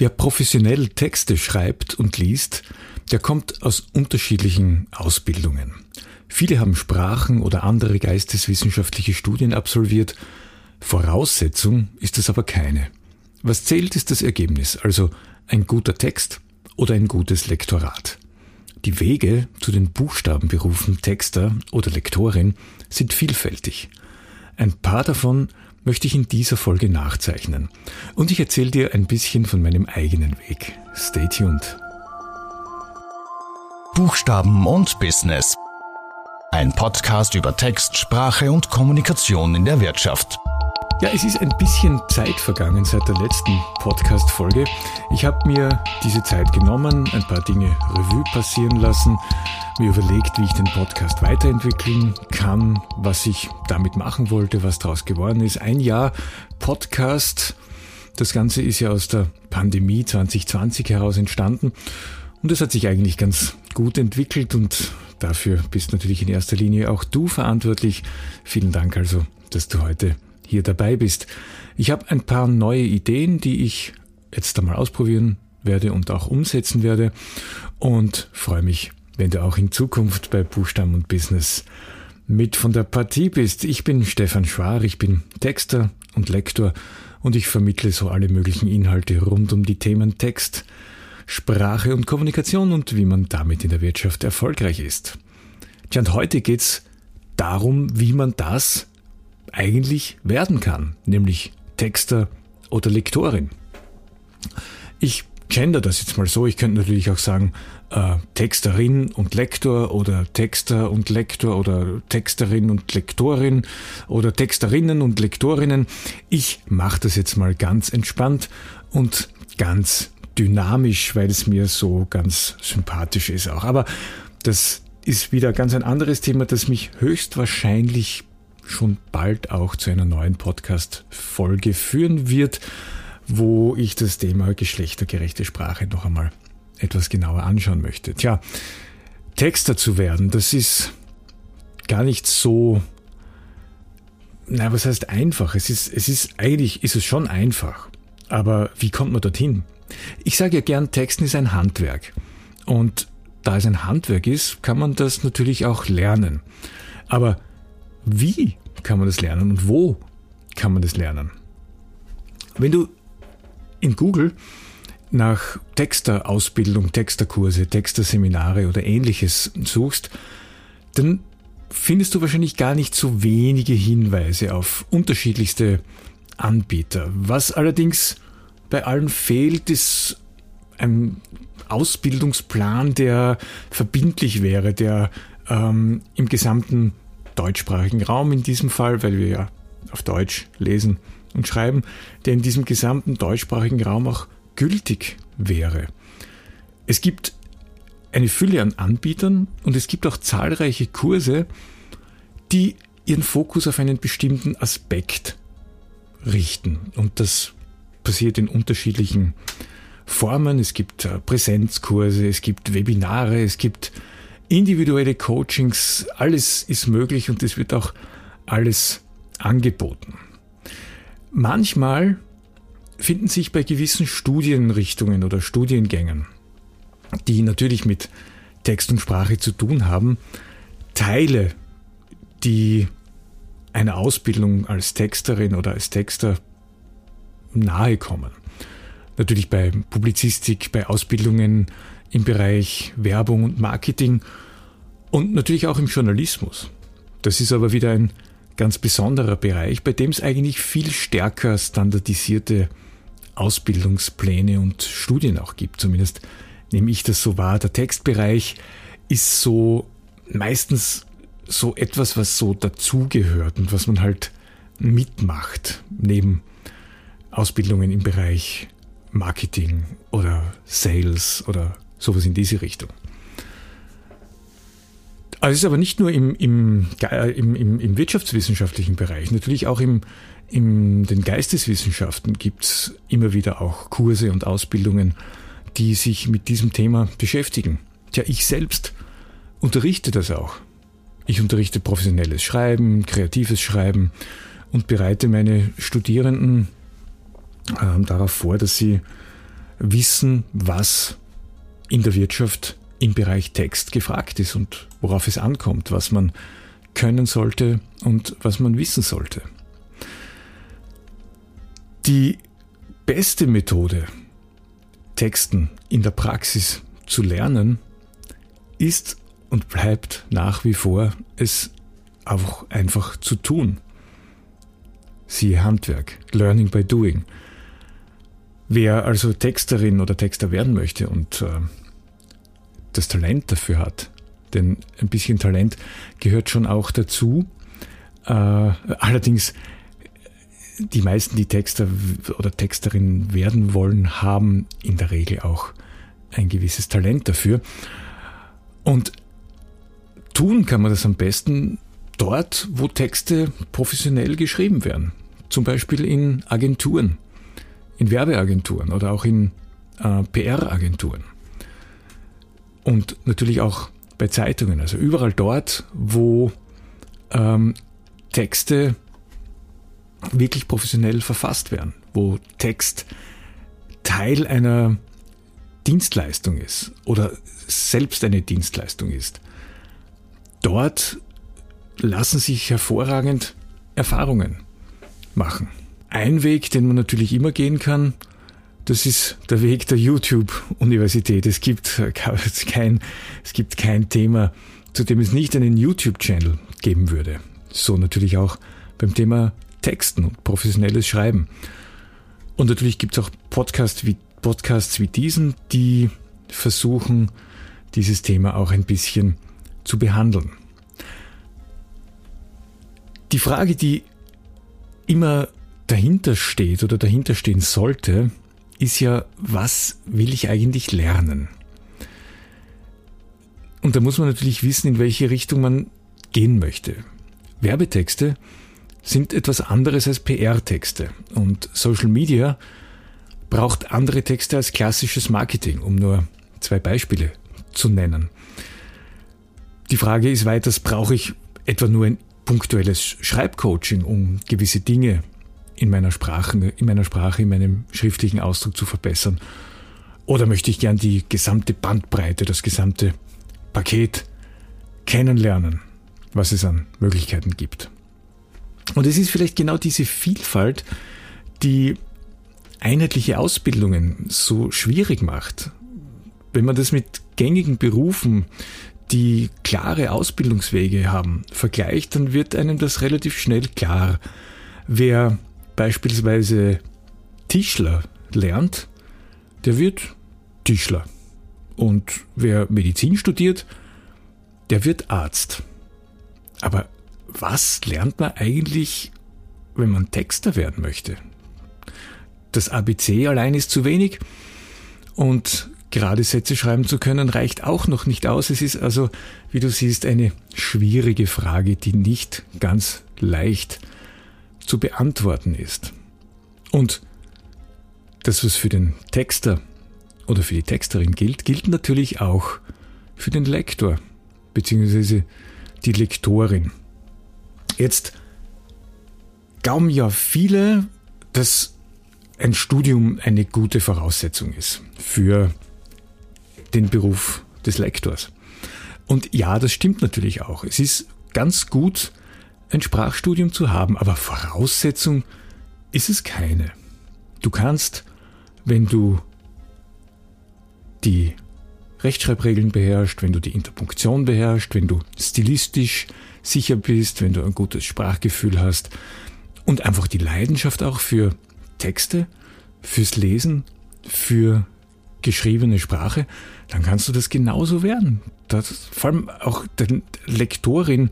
Wer professionell Texte schreibt und liest, der kommt aus unterschiedlichen Ausbildungen. Viele haben Sprachen oder andere geisteswissenschaftliche Studien absolviert. Voraussetzung ist es aber keine. Was zählt, ist das Ergebnis, also ein guter Text oder ein gutes Lektorat. Die Wege zu den Buchstabenberufen Texter oder Lektorin sind vielfältig. Ein paar davon möchte ich in dieser Folge nachzeichnen. Und ich erzähle dir ein bisschen von meinem eigenen Weg. Stay tuned. Buchstaben und Business. Ein Podcast über Text, Sprache und Kommunikation in der Wirtschaft. Ja, es ist ein bisschen Zeit vergangen seit der letzten Podcast-Folge. Ich habe mir diese Zeit genommen, ein paar Dinge Revue passieren lassen, mir überlegt, wie ich den Podcast weiterentwickeln kann, was ich damit machen wollte, was daraus geworden ist. Ein Jahr Podcast. Das Ganze ist ja aus der Pandemie 2020 heraus entstanden und es hat sich eigentlich ganz gut entwickelt und dafür bist natürlich in erster Linie auch du verantwortlich. Vielen Dank also, dass du heute hier dabei bist. Ich habe ein paar neue Ideen, die ich jetzt einmal ausprobieren werde und auch umsetzen werde und freue mich, wenn du auch in Zukunft bei Buchstaben und Business mit von der Partie bist. Ich bin Stefan Schwar, ich bin Texter und Lektor und ich vermittle so alle möglichen Inhalte rund um die Themen Text, Sprache und Kommunikation und wie man damit in der Wirtschaft erfolgreich ist. Tja, und heute geht's darum, wie man das eigentlich werden kann, nämlich Texter oder Lektorin. Ich gender das jetzt mal so. Ich könnte natürlich auch sagen äh, Texterin und Lektor oder Texter und Lektor oder Texterin und Lektorin oder Texterinnen und Lektorinnen. Ich mache das jetzt mal ganz entspannt und ganz dynamisch, weil es mir so ganz sympathisch ist auch. Aber das ist wieder ganz ein anderes Thema, das mich höchstwahrscheinlich schon bald auch zu einer neuen Podcast-Folge führen wird, wo ich das Thema geschlechtergerechte Sprache noch einmal etwas genauer anschauen möchte. Tja, Texter zu werden, das ist gar nicht so, na, was heißt einfach? Es ist, es ist, eigentlich ist es schon einfach. Aber wie kommt man dorthin? Ich sage ja gern, Texten ist ein Handwerk. Und da es ein Handwerk ist, kann man das natürlich auch lernen. Aber wie kann man das lernen und wo kann man das lernen? Wenn du in Google nach Texterausbildung, Texterkurse, Texterseminare oder ähnliches suchst, dann findest du wahrscheinlich gar nicht so wenige Hinweise auf unterschiedlichste Anbieter. Was allerdings bei allen fehlt, ist ein Ausbildungsplan, der verbindlich wäre, der ähm, im gesamten deutschsprachigen Raum in diesem Fall, weil wir ja auf Deutsch lesen und schreiben, der in diesem gesamten deutschsprachigen Raum auch gültig wäre. Es gibt eine Fülle an Anbietern und es gibt auch zahlreiche Kurse, die ihren Fokus auf einen bestimmten Aspekt richten. Und das passiert in unterschiedlichen Formen. Es gibt äh, Präsenzkurse, es gibt Webinare, es gibt individuelle Coachings, alles ist möglich und es wird auch alles angeboten. Manchmal finden sich bei gewissen Studienrichtungen oder Studiengängen, die natürlich mit Text und Sprache zu tun haben, Teile, die einer Ausbildung als Texterin oder als Texter nahe kommen. Natürlich bei Publizistik, bei Ausbildungen im Bereich Werbung und Marketing und natürlich auch im Journalismus. Das ist aber wieder ein ganz besonderer Bereich, bei dem es eigentlich viel stärker standardisierte Ausbildungspläne und Studien auch gibt. Zumindest nehme ich das so wahr. Der Textbereich ist so meistens so etwas, was so dazugehört und was man halt mitmacht, neben Ausbildungen im Bereich Marketing oder Sales oder sowas in diese Richtung. Also es ist aber nicht nur im, im, im, im, im wirtschaftswissenschaftlichen Bereich, natürlich auch im, in den Geisteswissenschaften gibt es immer wieder auch Kurse und Ausbildungen, die sich mit diesem Thema beschäftigen. Tja, ich selbst unterrichte das auch. Ich unterrichte professionelles Schreiben, kreatives Schreiben und bereite meine Studierenden äh, darauf vor, dass sie wissen, was in der Wirtschaft im Bereich Text gefragt ist und worauf es ankommt, was man können sollte und was man wissen sollte. Die beste Methode, Texten in der Praxis zu lernen, ist und bleibt nach wie vor es auch einfach zu tun. Siehe Handwerk, Learning by Doing. Wer also Texterin oder Texter werden möchte und äh, das Talent dafür hat, denn ein bisschen Talent gehört schon auch dazu. Äh, allerdings, die meisten, die Texter oder Texterin werden wollen, haben in der Regel auch ein gewisses Talent dafür. Und tun kann man das am besten dort, wo Texte professionell geschrieben werden. Zum Beispiel in Agenturen, in Werbeagenturen oder auch in äh, PR-Agenturen. Und natürlich auch bei Zeitungen, also überall dort, wo ähm, Texte wirklich professionell verfasst werden, wo Text Teil einer Dienstleistung ist oder selbst eine Dienstleistung ist. Dort lassen sich hervorragend Erfahrungen machen. Ein Weg, den man natürlich immer gehen kann, das ist der Weg der YouTube-Universität. Es gibt kein, es gibt kein Thema, zu dem es nicht einen YouTube-Channel geben würde. So natürlich auch beim Thema Texten und professionelles Schreiben. Und natürlich gibt es auch Podcasts wie, Podcasts wie diesen, die versuchen, dieses Thema auch ein bisschen zu behandeln. Die Frage, die immer dahinter steht oder dahinter stehen sollte, ist ja, was will ich eigentlich lernen? Und da muss man natürlich wissen, in welche Richtung man gehen möchte. Werbetexte sind etwas anderes als PR-Texte und Social Media braucht andere Texte als klassisches Marketing, um nur zwei Beispiele zu nennen. Die Frage ist weiters, brauche ich etwa nur ein punktuelles Schreibcoaching, um gewisse Dinge in meiner Sprache, in meiner Sprache, in meinem schriftlichen Ausdruck zu verbessern? Oder möchte ich gern die gesamte Bandbreite, das gesamte Paket kennenlernen, was es an Möglichkeiten gibt? Und es ist vielleicht genau diese Vielfalt, die einheitliche Ausbildungen so schwierig macht. Wenn man das mit gängigen Berufen, die klare Ausbildungswege haben, vergleicht, dann wird einem das relativ schnell klar. Wer beispielsweise Tischler lernt, der wird Tischler. Und wer Medizin studiert, der wird Arzt. Aber was lernt man eigentlich, wenn man Texter werden möchte? Das ABC allein ist zu wenig und gerade Sätze schreiben zu können reicht auch noch nicht aus. Es ist also, wie du siehst, eine schwierige Frage, die nicht ganz leicht zu beantworten ist. Und das, was für den Texter oder für die Texterin gilt, gilt natürlich auch für den Lektor bzw. die Lektorin. Jetzt glauben ja viele, dass ein Studium eine gute Voraussetzung ist für den Beruf des Lektors. Und ja, das stimmt natürlich auch. Es ist ganz gut, ein Sprachstudium zu haben, aber Voraussetzung ist es keine. Du kannst, wenn du die Rechtschreibregeln beherrschst, wenn du die Interpunktion beherrschst, wenn du stilistisch sicher bist, wenn du ein gutes Sprachgefühl hast und einfach die Leidenschaft auch für Texte, fürs Lesen, für geschriebene Sprache, dann kannst du das genauso werden. Das, vor allem auch der Lektorin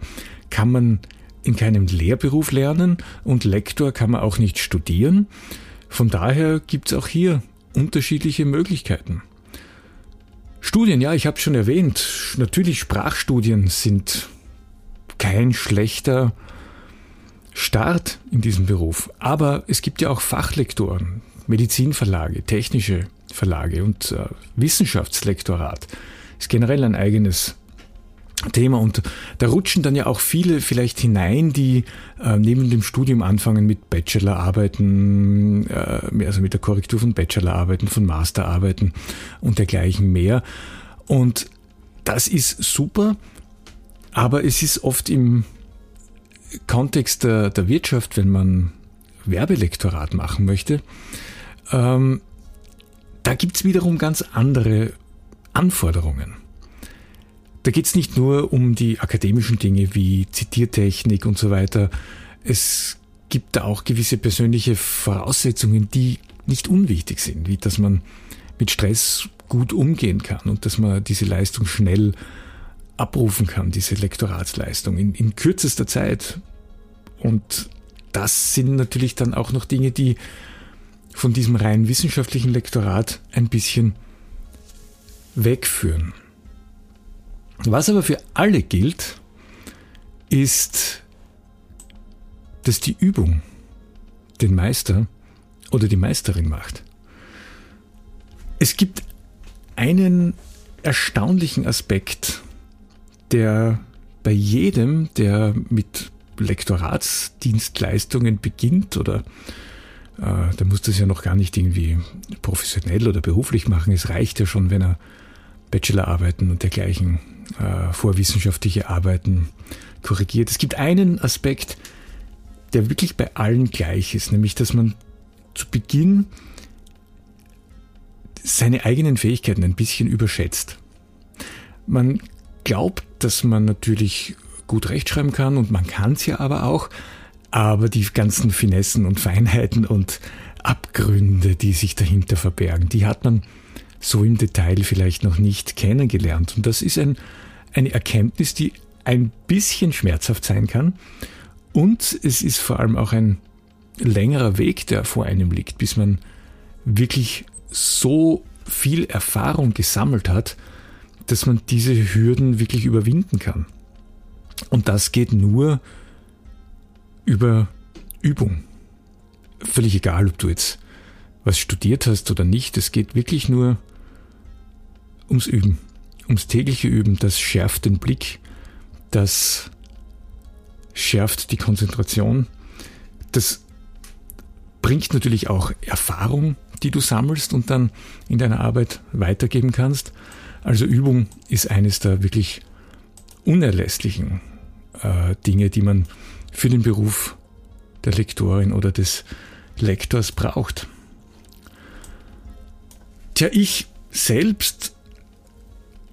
kann man in keinem Lehrberuf lernen und Lektor kann man auch nicht studieren. Von daher gibt es auch hier unterschiedliche Möglichkeiten. Studien, ja, ich habe schon erwähnt, natürlich Sprachstudien sind kein schlechter Start in diesem Beruf. Aber es gibt ja auch Fachlektoren, Medizinverlage, technische Verlage und äh, Wissenschaftslektorat ist generell ein eigenes Thema. Und da rutschen dann ja auch viele vielleicht hinein, die äh, neben dem Studium anfangen mit Bachelorarbeiten, äh, also mit der Korrektur von Bachelorarbeiten, von Masterarbeiten und dergleichen mehr. Und das ist super, aber es ist oft im Kontext der, der Wirtschaft, wenn man Werbelektorat machen möchte, ähm, da gibt's wiederum ganz andere Anforderungen. Da geht es nicht nur um die akademischen Dinge wie Zitiertechnik und so weiter. Es gibt da auch gewisse persönliche Voraussetzungen, die nicht unwichtig sind, wie dass man mit Stress gut umgehen kann und dass man diese Leistung schnell abrufen kann, diese Lektoratsleistung in, in kürzester Zeit. Und das sind natürlich dann auch noch Dinge, die von diesem rein wissenschaftlichen Lektorat ein bisschen wegführen. Was aber für alle gilt, ist, dass die Übung den Meister oder die Meisterin macht. Es gibt einen erstaunlichen Aspekt, der bei jedem, der mit Lektoratsdienstleistungen beginnt oder äh, der muss das ja noch gar nicht irgendwie professionell oder beruflich machen. Es reicht ja schon, wenn er Bachelorarbeiten und dergleichen vorwissenschaftliche Arbeiten korrigiert. Es gibt einen Aspekt, der wirklich bei allen gleich ist, nämlich dass man zu Beginn seine eigenen Fähigkeiten ein bisschen überschätzt. Man glaubt, dass man natürlich gut rechtschreiben kann und man kann es ja aber auch, aber die ganzen Finessen und Feinheiten und Abgründe, die sich dahinter verbergen, die hat man so im Detail vielleicht noch nicht kennengelernt. Und das ist ein, eine Erkenntnis, die ein bisschen schmerzhaft sein kann. Und es ist vor allem auch ein längerer Weg, der vor einem liegt, bis man wirklich so viel Erfahrung gesammelt hat, dass man diese Hürden wirklich überwinden kann. Und das geht nur über Übung. Völlig egal, ob du jetzt was studiert hast oder nicht, es geht wirklich nur ums Üben, ums tägliche Üben. Das schärft den Blick, das schärft die Konzentration, das bringt natürlich auch Erfahrung, die du sammelst und dann in deiner Arbeit weitergeben kannst. Also Übung ist eines der wirklich unerlässlichen äh, Dinge, die man für den Beruf der Lektorin oder des Lektors braucht. Tja, ich selbst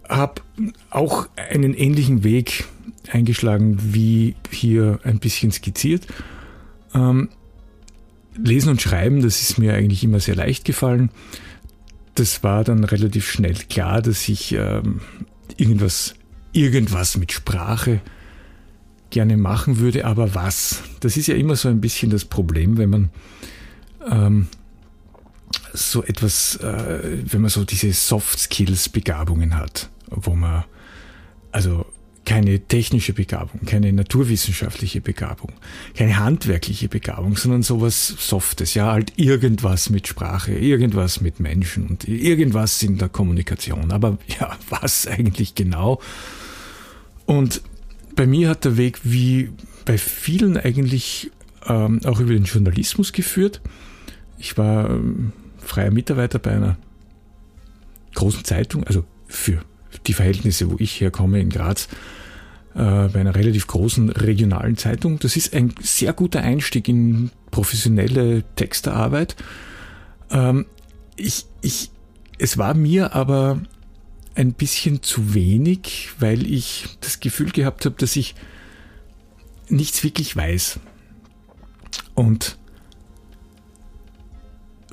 habe auch einen ähnlichen Weg eingeschlagen, wie hier ein bisschen skizziert. Ähm, Lesen und Schreiben, das ist mir eigentlich immer sehr leicht gefallen. Das war dann relativ schnell klar, dass ich ähm, irgendwas, irgendwas mit Sprache gerne machen würde, aber was? Das ist ja immer so ein bisschen das Problem, wenn man ähm, so etwas, äh, wenn man so diese Soft Skills Begabungen hat wo man also keine technische Begabung, keine naturwissenschaftliche Begabung, keine handwerkliche Begabung, sondern sowas Softes, ja, halt irgendwas mit Sprache, irgendwas mit Menschen und irgendwas in der Kommunikation. Aber ja, was eigentlich genau? Und bei mir hat der Weg wie bei vielen eigentlich ähm, auch über den Journalismus geführt. Ich war ähm, freier Mitarbeiter bei einer großen Zeitung, also für die Verhältnisse, wo ich herkomme in Graz, äh, bei einer relativ großen regionalen Zeitung. Das ist ein sehr guter Einstieg in professionelle Texterarbeit. Ähm, ich, ich, es war mir aber ein bisschen zu wenig, weil ich das Gefühl gehabt habe, dass ich nichts wirklich weiß. Und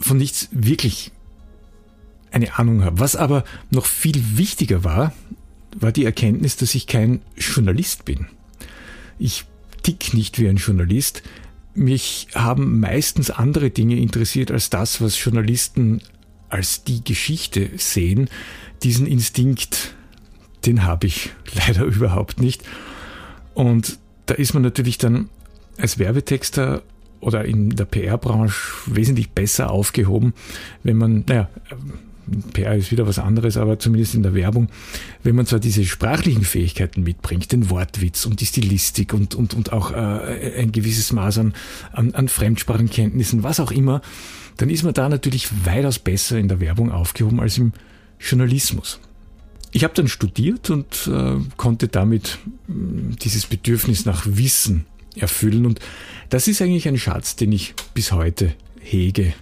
von nichts wirklich eine Ahnung habe. Was aber noch viel wichtiger war, war die Erkenntnis, dass ich kein Journalist bin. Ich tick nicht wie ein Journalist. Mich haben meistens andere Dinge interessiert als das, was Journalisten als die Geschichte sehen. Diesen Instinkt, den habe ich leider überhaupt nicht. Und da ist man natürlich dann als Werbetexter oder in der PR-Branche wesentlich besser aufgehoben, wenn man, naja, PR ist wieder was anderes, aber zumindest in der Werbung, wenn man zwar diese sprachlichen Fähigkeiten mitbringt, den Wortwitz und die Stilistik und, und, und auch äh, ein gewisses Maß an, an, an Fremdsprachenkenntnissen, was auch immer, dann ist man da natürlich weitaus besser in der Werbung aufgehoben als im Journalismus. Ich habe dann studiert und äh, konnte damit äh, dieses Bedürfnis nach Wissen erfüllen. Und das ist eigentlich ein Schatz, den ich bis heute hege.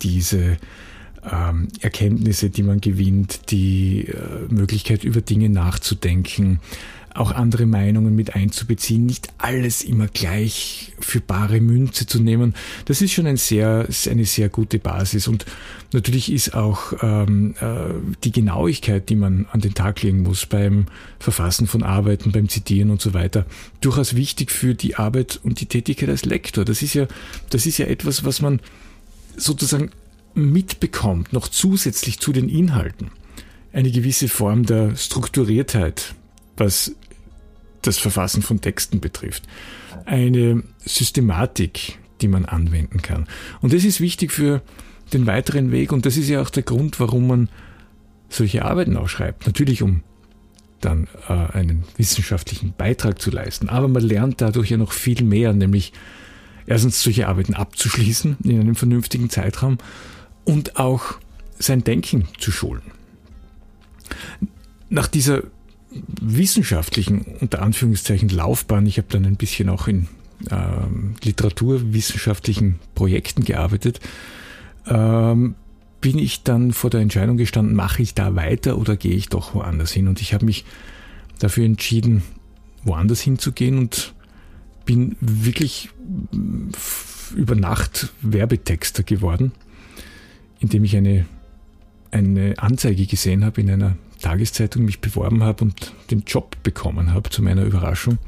Diese ähm, Erkenntnisse, die man gewinnt, die äh, Möglichkeit über Dinge nachzudenken, auch andere Meinungen mit einzubeziehen, nicht alles immer gleich für bare Münze zu nehmen. Das ist schon ein sehr, eine sehr gute Basis. Und natürlich ist auch ähm, äh, die Genauigkeit, die man an den Tag legen muss beim Verfassen von Arbeiten, beim Zitieren und so weiter, durchaus wichtig für die Arbeit und die Tätigkeit als Lektor. Das ist ja, das ist ja etwas, was man sozusagen mitbekommt, noch zusätzlich zu den Inhalten. Eine gewisse Form der Strukturiertheit, was das Verfassen von Texten betrifft. Eine Systematik, die man anwenden kann. Und das ist wichtig für den weiteren Weg und das ist ja auch der Grund, warum man solche Arbeiten auch schreibt. Natürlich, um dann äh, einen wissenschaftlichen Beitrag zu leisten. Aber man lernt dadurch ja noch viel mehr, nämlich erstens solche Arbeiten abzuschließen in einem vernünftigen Zeitraum und auch sein Denken zu schulen. Nach dieser wissenschaftlichen, unter Anführungszeichen, Laufbahn, ich habe dann ein bisschen auch in ähm, literaturwissenschaftlichen Projekten gearbeitet, ähm, bin ich dann vor der Entscheidung gestanden, mache ich da weiter oder gehe ich doch woanders hin? Und ich habe mich dafür entschieden, woanders hinzugehen und bin wirklich über Nacht Werbetexter geworden, indem ich eine, eine Anzeige gesehen habe in einer Tageszeitung mich beworben habe und den Job bekommen habe, zu meiner Überraschung.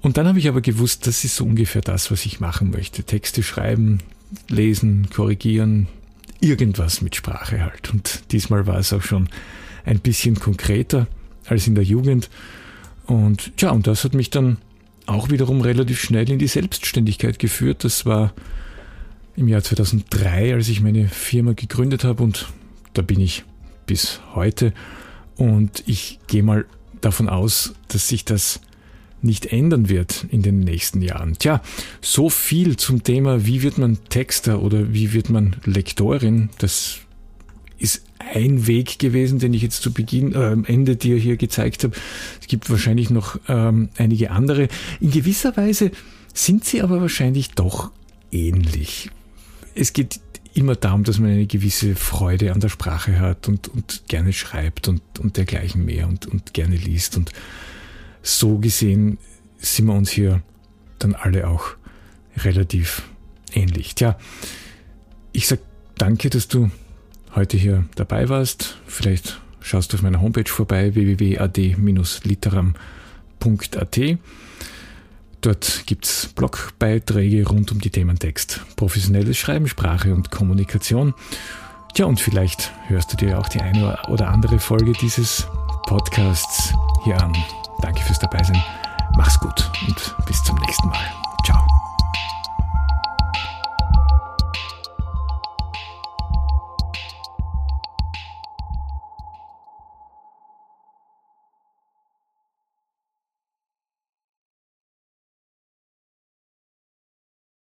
Und dann habe ich aber gewusst, das ist so ungefähr das, was ich machen möchte. Texte schreiben, lesen, korrigieren, irgendwas mit Sprache halt. Und diesmal war es auch schon ein bisschen konkreter als in der Jugend. Und ja, und das hat mich dann auch wiederum relativ schnell in die Selbstständigkeit geführt. Das war im Jahr 2003, als ich meine Firma gegründet habe und da bin ich bis heute. Und ich gehe mal davon aus, dass sich das nicht ändern wird in den nächsten Jahren. Tja, so viel zum Thema, wie wird man Texter oder wie wird man Lektorin. Das ist ein Weg gewesen, den ich jetzt zu Beginn, äh, am Ende dir hier gezeigt habe. Es gibt wahrscheinlich noch ähm, einige andere. In gewisser Weise sind sie aber wahrscheinlich doch ähnlich. Es geht immer darum, dass man eine gewisse Freude an der Sprache hat und, und gerne schreibt und, und dergleichen mehr und, und gerne liest. Und so gesehen sind wir uns hier dann alle auch relativ ähnlich. Tja, ich sag danke, dass du heute hier dabei warst. Vielleicht schaust du auf meiner Homepage vorbei, www.ad-literam.at. Dort gibt's Blogbeiträge rund um die Themen Text, professionelles Schreiben, Sprache und Kommunikation. Tja, und vielleicht hörst du dir auch die eine oder andere Folge dieses Podcasts hier an. Danke fürs Dabeisein. Mach's gut und bis zum nächsten Mal.